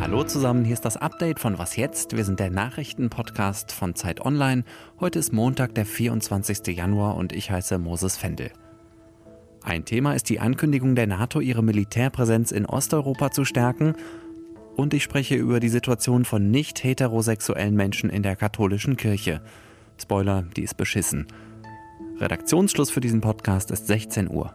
Hallo zusammen, hier ist das Update von Was jetzt? Wir sind der Nachrichtenpodcast von Zeit Online. Heute ist Montag, der 24. Januar und ich heiße Moses Fendel. Ein Thema ist die Ankündigung der NATO, ihre Militärpräsenz in Osteuropa zu stärken. Und ich spreche über die Situation von nicht heterosexuellen Menschen in der katholischen Kirche. Spoiler, die ist beschissen. Redaktionsschluss für diesen Podcast ist 16 Uhr.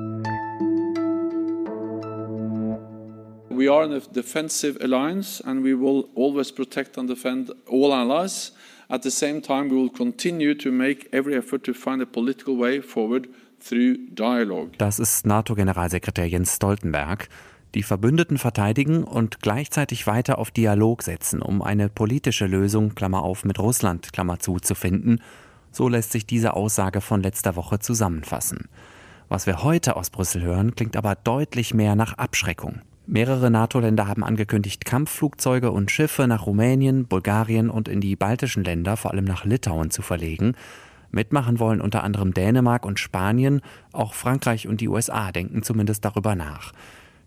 We are in a defensive alliance and we will always protect and defend all allies. At the same time, we will continue to make every effort to find a political way forward through dialogue. Das ist NATO-Generalsekretär Jens Stoltenberg. Die Verbündeten verteidigen und gleichzeitig weiter auf Dialog setzen, um eine politische Lösung, Klammer auf, mit Russland, Klammer zu, zu finden. So lässt sich diese Aussage von letzter Woche zusammenfassen. Was wir heute aus Brüssel hören, klingt aber deutlich mehr nach Abschreckung. Mehrere NATO-Länder haben angekündigt, Kampfflugzeuge und Schiffe nach Rumänien, Bulgarien und in die baltischen Länder, vor allem nach Litauen, zu verlegen. Mitmachen wollen unter anderem Dänemark und Spanien, auch Frankreich und die USA denken zumindest darüber nach.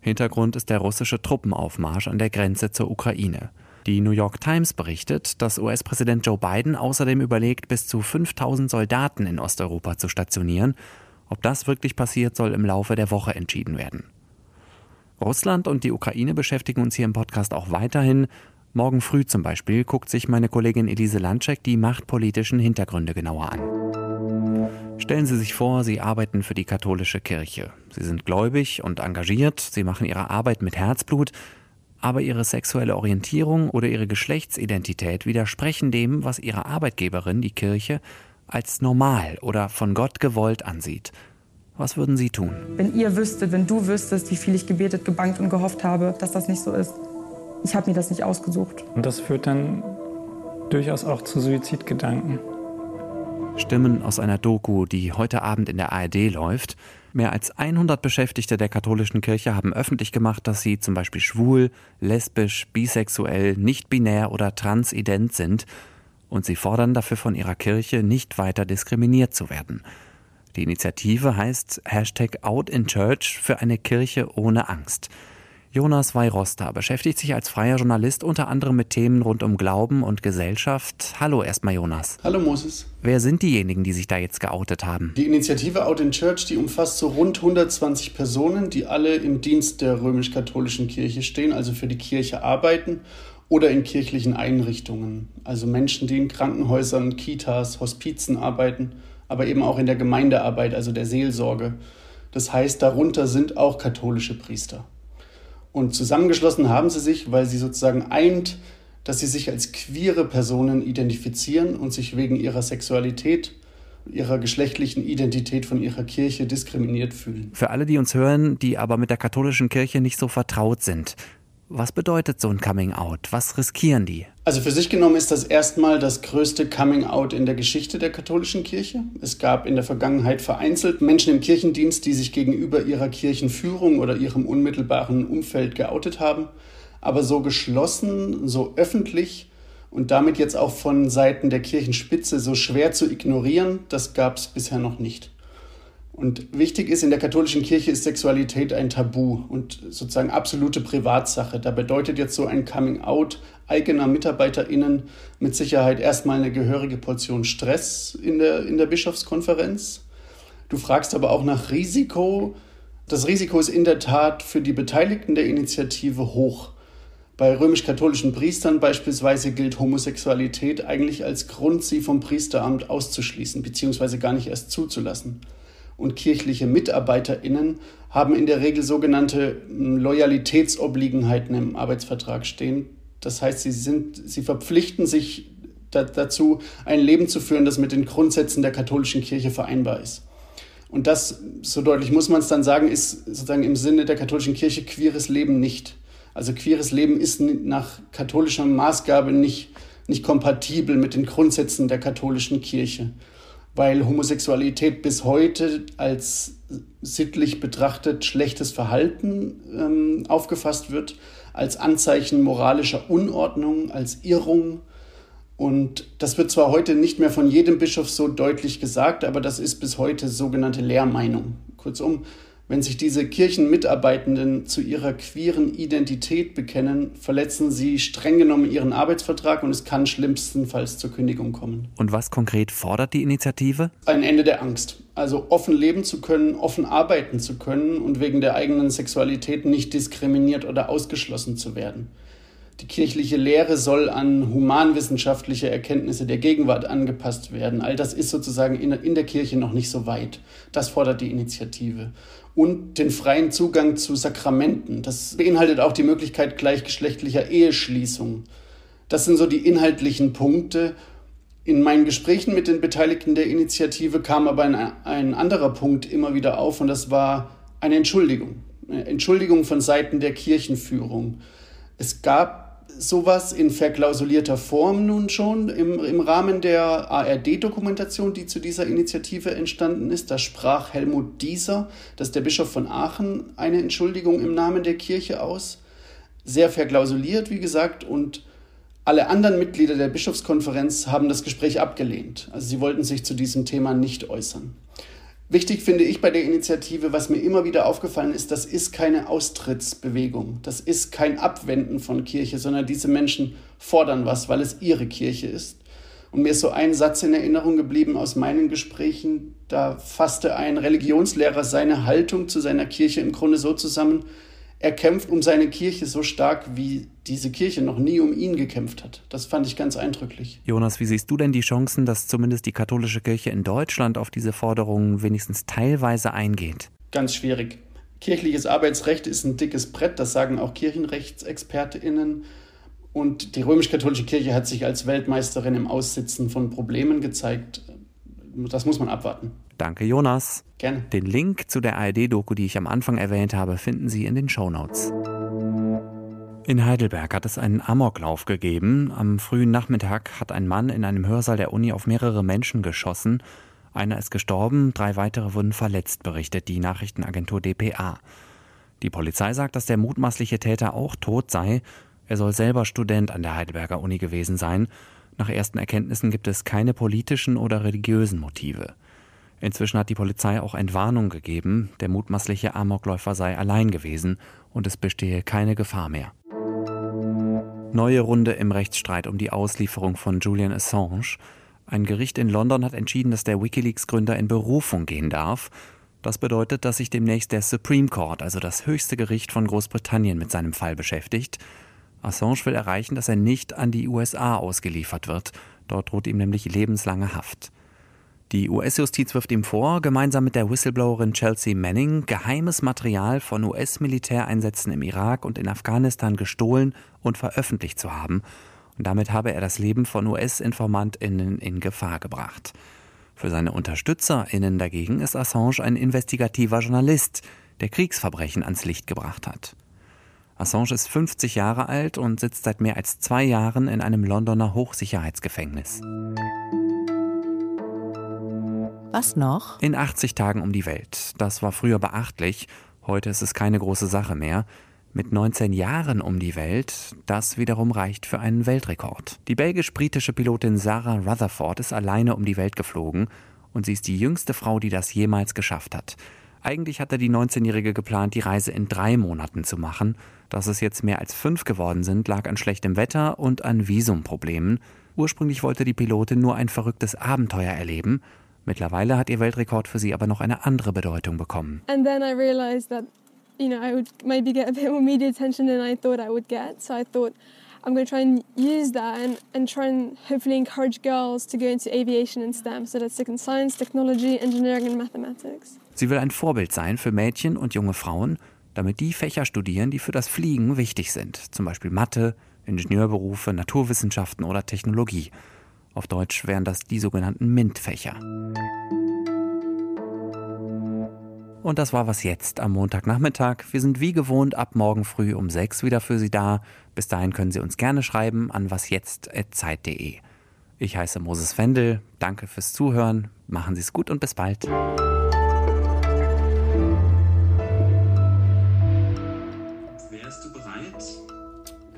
Hintergrund ist der russische Truppenaufmarsch an der Grenze zur Ukraine. Die New York Times berichtet, dass US-Präsident Joe Biden außerdem überlegt, bis zu 5000 Soldaten in Osteuropa zu stationieren. Ob das wirklich passiert, soll im Laufe der Woche entschieden werden. Russland und die Ukraine beschäftigen uns hier im Podcast auch weiterhin. Morgen früh zum Beispiel guckt sich meine Kollegin Elise Landscheck die machtpolitischen Hintergründe genauer an. Stellen Sie sich vor, Sie arbeiten für die katholische Kirche. Sie sind gläubig und engagiert, Sie machen Ihre Arbeit mit Herzblut, aber Ihre sexuelle Orientierung oder Ihre Geschlechtsidentität widersprechen dem, was Ihre Arbeitgeberin, die Kirche, als normal oder von Gott gewollt ansieht. Was würden Sie tun? Wenn ihr wüsstet, wenn du wüsstest, wie viel ich gebetet, gebankt und gehofft habe, dass das nicht so ist. Ich habe mir das nicht ausgesucht. Und das führt dann durchaus auch zu Suizidgedanken. Stimmen aus einer Doku, die heute Abend in der ARD läuft. Mehr als 100 Beschäftigte der katholischen Kirche haben öffentlich gemacht, dass sie zum Beispiel schwul, lesbisch, bisexuell, nicht-binär oder transident sind. Und sie fordern dafür von ihrer Kirche, nicht weiter diskriminiert zu werden. Die Initiative heißt Hashtag Out in Church für eine Kirche ohne Angst. Jonas Weirosta beschäftigt sich als freier Journalist unter anderem mit Themen rund um Glauben und Gesellschaft. Hallo erstmal Jonas. Hallo Moses. Wer sind diejenigen, die sich da jetzt geoutet haben? Die Initiative Out in Church, die umfasst so rund 120 Personen, die alle im Dienst der römisch-katholischen Kirche stehen, also für die Kirche arbeiten oder in kirchlichen Einrichtungen. Also Menschen, die in Krankenhäusern, Kitas, Hospizen arbeiten aber eben auch in der Gemeindearbeit, also der Seelsorge. Das heißt, darunter sind auch katholische Priester. Und zusammengeschlossen haben sie sich, weil sie sozusagen eint, dass sie sich als queere Personen identifizieren und sich wegen ihrer Sexualität, ihrer geschlechtlichen Identität von ihrer Kirche diskriminiert fühlen. Für alle, die uns hören, die aber mit der katholischen Kirche nicht so vertraut sind, was bedeutet so ein Coming-out? Was riskieren die? Also für sich genommen ist das erstmal das größte Coming-out in der Geschichte der katholischen Kirche. Es gab in der Vergangenheit vereinzelt Menschen im Kirchendienst, die sich gegenüber ihrer Kirchenführung oder ihrem unmittelbaren Umfeld geoutet haben. Aber so geschlossen, so öffentlich und damit jetzt auch von Seiten der Kirchenspitze so schwer zu ignorieren, das gab es bisher noch nicht. Und wichtig ist, in der katholischen Kirche ist Sexualität ein Tabu und sozusagen absolute Privatsache. Da bedeutet jetzt so ein Coming-out eigener MitarbeiterInnen mit Sicherheit erstmal eine gehörige Portion Stress in der, in der Bischofskonferenz. Du fragst aber auch nach Risiko. Das Risiko ist in der Tat für die Beteiligten der Initiative hoch. Bei römisch-katholischen Priestern beispielsweise gilt Homosexualität eigentlich als Grund, sie vom Priesteramt auszuschließen bzw. gar nicht erst zuzulassen und kirchliche MitarbeiterInnen haben in der Regel sogenannte hm, Loyalitätsobliegenheiten im Arbeitsvertrag stehen. Das heißt, sie, sind, sie verpflichten sich da, dazu, ein Leben zu führen, das mit den Grundsätzen der katholischen Kirche vereinbar ist. Und das, so deutlich muss man es dann sagen, ist sozusagen im Sinne der katholischen Kirche queeres Leben nicht. Also queeres Leben ist nach katholischer Maßgabe nicht, nicht kompatibel mit den Grundsätzen der katholischen Kirche, weil Homosexualität bis heute als sittlich betrachtet schlechtes Verhalten ähm, aufgefasst wird, als Anzeichen moralischer Unordnung, als Irrung. Und das wird zwar heute nicht mehr von jedem Bischof so deutlich gesagt, aber das ist bis heute sogenannte Lehrmeinung. Kurzum, wenn sich diese Kirchenmitarbeitenden zu ihrer queeren Identität bekennen, verletzen sie streng genommen ihren Arbeitsvertrag und es kann schlimmstenfalls zur Kündigung kommen. Und was konkret fordert die Initiative? Ein Ende der Angst. Also offen leben zu können, offen arbeiten zu können und wegen der eigenen Sexualität nicht diskriminiert oder ausgeschlossen zu werden. Die kirchliche Lehre soll an humanwissenschaftliche Erkenntnisse der Gegenwart angepasst werden. All das ist sozusagen in, der Kirche noch nicht so weit. Das fordert die Initiative. Und den freien Zugang zu Sakramenten. Das beinhaltet auch die Möglichkeit gleichgeschlechtlicher Eheschließung. Das sind so die inhaltlichen Punkte. In meinen Gesprächen mit den Beteiligten der Initiative kam aber ein, ein anderer Punkt immer wieder auf und das war eine Entschuldigung. Eine Entschuldigung von Seiten der Kirchenführung. Es gab sowas in verklausulierter Form nun schon im, im Rahmen der ARD-Dokumentation, die zu dieser Initiative entstanden ist. Da sprach Helmut Dieser, das der Bischof von Aachen, eine Entschuldigung im Namen der Kirche aus. Sehr verklausuliert, wie gesagt, und alle anderen Mitglieder der Bischofskonferenz haben das Gespräch abgelehnt. Also sie wollten sich zu diesem Thema nicht äußern. Wichtig finde ich bei der Initiative, was mir immer wieder aufgefallen ist, das ist keine Austrittsbewegung, das ist kein Abwenden von Kirche, sondern diese Menschen fordern was, weil es ihre Kirche ist. Und mir ist so ein Satz in Erinnerung geblieben aus meinen Gesprächen, da fasste ein Religionslehrer seine Haltung zu seiner Kirche im Grunde so zusammen, er kämpft um seine Kirche so stark, wie diese Kirche noch nie um ihn gekämpft hat. Das fand ich ganz eindrücklich. Jonas, wie siehst du denn die Chancen, dass zumindest die katholische Kirche in Deutschland auf diese Forderungen wenigstens teilweise eingeht? Ganz schwierig. Kirchliches Arbeitsrecht ist ein dickes Brett, das sagen auch Kirchenrechtsexpertinnen. Und die römisch-katholische Kirche hat sich als Weltmeisterin im Aussitzen von Problemen gezeigt. Das muss man abwarten. Danke, Jonas. Gerne. Den Link zu der ARD-Doku, die ich am Anfang erwähnt habe, finden Sie in den Shownotes. In Heidelberg hat es einen Amoklauf gegeben. Am frühen Nachmittag hat ein Mann in einem Hörsaal der Uni auf mehrere Menschen geschossen. Einer ist gestorben, drei weitere wurden verletzt, berichtet die Nachrichtenagentur dpa. Die Polizei sagt, dass der mutmaßliche Täter auch tot sei. Er soll selber Student an der Heidelberger Uni gewesen sein. Nach ersten Erkenntnissen gibt es keine politischen oder religiösen Motive. Inzwischen hat die Polizei auch Entwarnung gegeben, der mutmaßliche Amokläufer sei allein gewesen und es bestehe keine Gefahr mehr. Neue Runde im Rechtsstreit um die Auslieferung von Julian Assange. Ein Gericht in London hat entschieden, dass der Wikileaks-Gründer in Berufung gehen darf. Das bedeutet, dass sich demnächst der Supreme Court, also das höchste Gericht von Großbritannien, mit seinem Fall beschäftigt. Assange will erreichen, dass er nicht an die USA ausgeliefert wird. Dort droht ihm nämlich lebenslange Haft. Die US-Justiz wirft ihm vor, gemeinsam mit der Whistleblowerin Chelsea Manning geheimes Material von US-Militäreinsätzen im Irak und in Afghanistan gestohlen und veröffentlicht zu haben. Und damit habe er das Leben von US-InformantInnen in Gefahr gebracht. Für seine UnterstützerInnen dagegen ist Assange ein investigativer Journalist, der Kriegsverbrechen ans Licht gebracht hat. Assange ist 50 Jahre alt und sitzt seit mehr als zwei Jahren in einem Londoner Hochsicherheitsgefängnis. Was noch? In 80 Tagen um die Welt. Das war früher beachtlich. Heute ist es keine große Sache mehr. Mit 19 Jahren um die Welt, das wiederum reicht für einen Weltrekord. Die belgisch-britische Pilotin Sarah Rutherford ist alleine um die Welt geflogen und sie ist die jüngste Frau, die das jemals geschafft hat. Eigentlich hatte die 19-Jährige geplant, die Reise in drei Monaten zu machen. Dass es jetzt mehr als fünf geworden sind, lag an schlechtem Wetter und an Visumproblemen. Ursprünglich wollte die Pilotin nur ein verrücktes Abenteuer erleben Mittlerweile hat ihr Weltrekord für sie aber noch eine andere Bedeutung bekommen. And then I realized that you know I would maybe get a bit more media attention than I thought I would get. So I thought I'm going to try and use that and, and try and hopefully encourage girls to go into aviation and STEM, so that's science, technology, engineering and mathematics. Sie will ein Vorbild sein für Mädchen und junge Frauen, damit die Fächer studieren, die für das Fliegen wichtig sind, zum Beispiel Mathe, Ingenieurberufe, Naturwissenschaften oder Technologie. Auf Deutsch wären das die sogenannten MINT-Fächer. Und das war was jetzt am Montagnachmittag. Wir sind wie gewohnt ab morgen früh um sechs wieder für Sie da. Bis dahin können Sie uns gerne schreiben an wasjetzt.zeit.de. Ich heiße Moses Wendel. Danke fürs Zuhören. Machen Sie es gut und bis bald.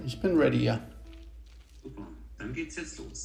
Ich bin ready, ja. Super, dann geht's jetzt los.